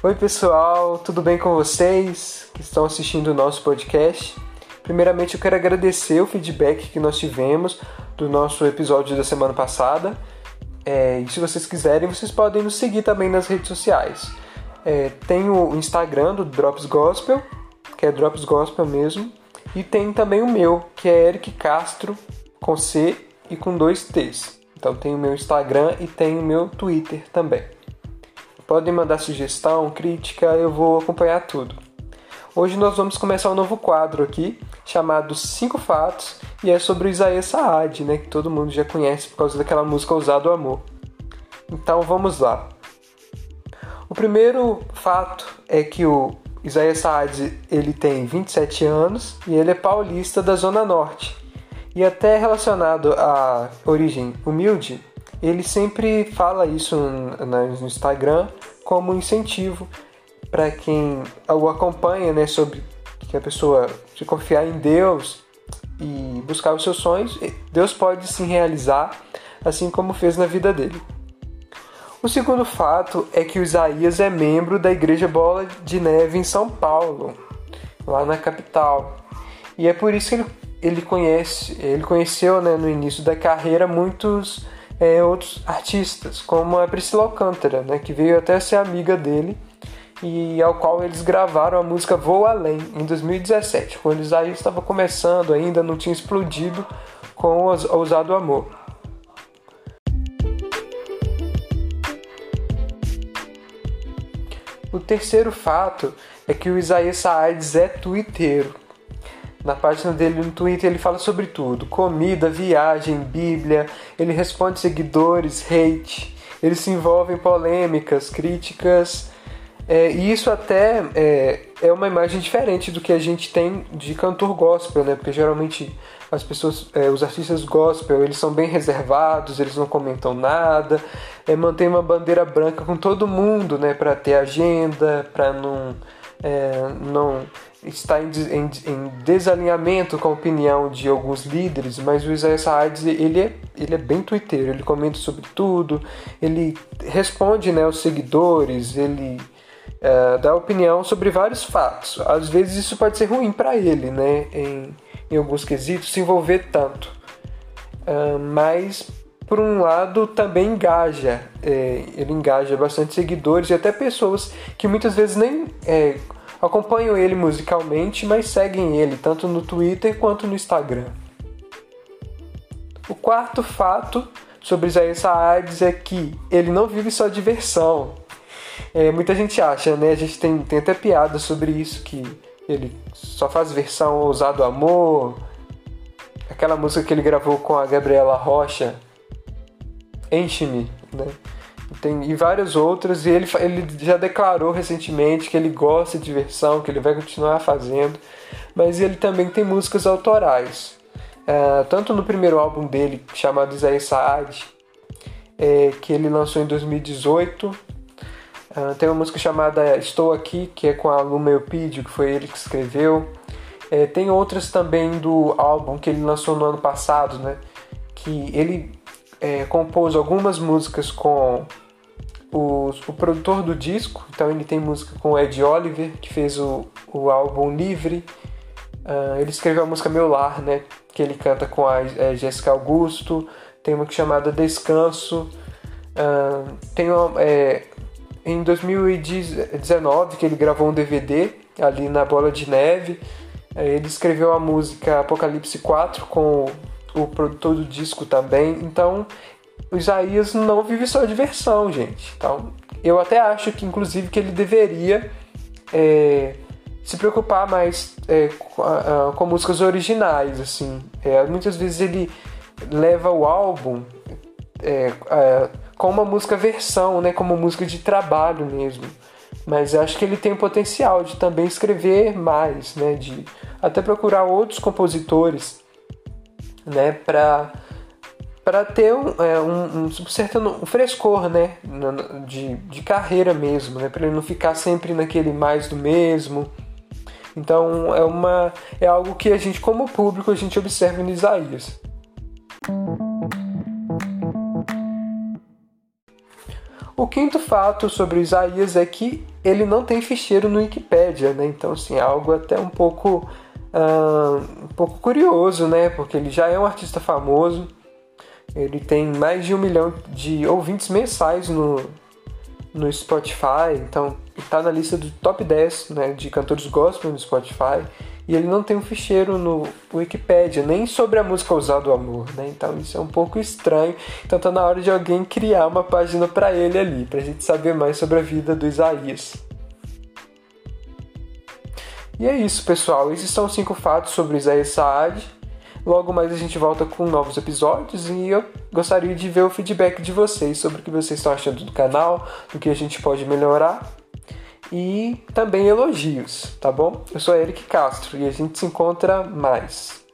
Oi, pessoal, tudo bem com vocês que estão assistindo o nosso podcast? Primeiramente, eu quero agradecer o feedback que nós tivemos do nosso episódio da semana passada. É, e se vocês quiserem, vocês podem nos seguir também nas redes sociais. É, tem o Instagram do Drops Gospel, que é Drops Gospel mesmo, e tem também o meu, que é Eric Castro, com C e com dois T's. Então tem o meu Instagram e tem o meu Twitter também. Podem mandar sugestão, crítica, eu vou acompanhar tudo. Hoje nós vamos começar um novo quadro aqui, chamado Cinco Fatos, e é sobre o Isaías Saad, né, que todo mundo já conhece por causa daquela música Ousado Amor. Então vamos lá. O primeiro fato é que o Isaías Saad ele tem 27 anos e ele é paulista da Zona Norte. E até relacionado à origem humilde, ele sempre fala isso no Instagram como incentivo para quem o acompanha, né, sobre que a pessoa se confiar em Deus e buscar os seus sonhos, Deus pode sim realizar, assim como fez na vida dele. O segundo fato é que o Isaías é membro da Igreja Bola de Neve em São Paulo, lá na capital. E é por isso que ele, ele conhece, ele conheceu né, no início da carreira muitos é, outros artistas, como a Priscila Alcântara, né, que veio até ser amiga dele e ao qual eles gravaram a música Vou Além em 2017, quando Isaías estava começando ainda, não tinha explodido com o Ousado Amor. O terceiro fato é que o Isaías Saades é twitteiro. Na página dele no Twitter ele fala sobre tudo: comida, viagem, Bíblia. Ele responde seguidores, hate. Ele se envolve em polêmicas, críticas. É, e isso até é, é uma imagem diferente do que a gente tem de cantor gospel, né? Porque geralmente as pessoas, é, os artistas gospel, eles são bem reservados, eles não comentam nada, é, mantém uma bandeira branca com todo mundo, né? Para ter agenda, para não, é, não estar em, em, em, desalinhamento com a opinião de alguns líderes, mas o Isaiah Saad, ele é, ele é bem twitteiro, ele comenta sobre tudo, ele responde né, aos seguidores, ele é, dá opinião sobre vários fatos. Às vezes isso pode ser ruim para ele, né? Em, em alguns quesitos, se envolver tanto. Uh, mas, por um lado, também engaja. É, ele engaja bastante seguidores e até pessoas que muitas vezes nem é, acompanham ele musicalmente, mas seguem ele tanto no Twitter quanto no Instagram. O quarto fato sobre Isaías Saades é que ele não vive só diversão. É, muita gente acha, né? A gente tem, tem até piada sobre isso, que ele só faz versão Ousado Amor, aquela música que ele gravou com a Gabriela Rocha, Enche-me, né? Tem, e várias outras, e ele, ele já declarou recentemente que ele gosta de diversão, que ele vai continuar fazendo, mas ele também tem músicas autorais. É, tanto no primeiro álbum dele, chamado Isaías Saad, é, que ele lançou em 2018, Uh, tem uma música chamada Estou Aqui, que é com a Luma Eupídio, que foi ele que escreveu. É, tem outras também do álbum que ele lançou no ano passado, né? Que ele é, compôs algumas músicas com o, o, produtor do disco. Então ele tem música com o Ed Oliver, que fez o, o álbum Livre. Uh, ele escreveu a música Meu Lar, né? Que ele canta com a é, Augusto. Tem uma que chamada Descanso. Uh, tem uma, é, em 2019 que ele gravou um DVD ali na Bola de Neve. Ele escreveu a música Apocalipse 4 com o produtor do disco também. Então, o Isaías não vive só diversão, gente. Então, eu até acho que, inclusive, que ele deveria é, se preocupar mais é, com, a, com, músicas originais, assim. É, muitas vezes ele leva o álbum é, é, com uma música versão, né, como música de trabalho mesmo. Mas acho que ele tem o potencial de também escrever mais, né, de até procurar outros compositores, né, para para ter um, é, um, um, certo um frescor, né, de, de carreira mesmo, né, para ele não ficar sempre naquele mais do mesmo. Então é uma é algo que a gente como público a gente observa no Isaías. O quinto fato sobre Isaías é que ele não tem ficheiro no Wikipedia, né? Então, assim, é algo até um pouco, um pouco curioso, né? Porque ele já é um artista famoso, ele tem mais de um milhão de ouvintes mensais no, no Spotify, então está na lista do top 10 né, de cantores gospel no Spotify e ele não tem um ficheiro no Wikipedia, nem sobre a música Usar do Amor, né? Então isso é um pouco estranho. Então tá na hora de alguém criar uma página para ele ali, pra gente saber mais sobre a vida do Isaías. E é isso, pessoal. Esses são cinco fatos sobre Isaías Saad. Logo mais a gente volta com novos episódios e eu gostaria de ver o feedback de vocês sobre o que vocês estão achando do canal, do que a gente pode melhorar e também elogios, tá bom? Eu sou Eric Castro e a gente se encontra mais.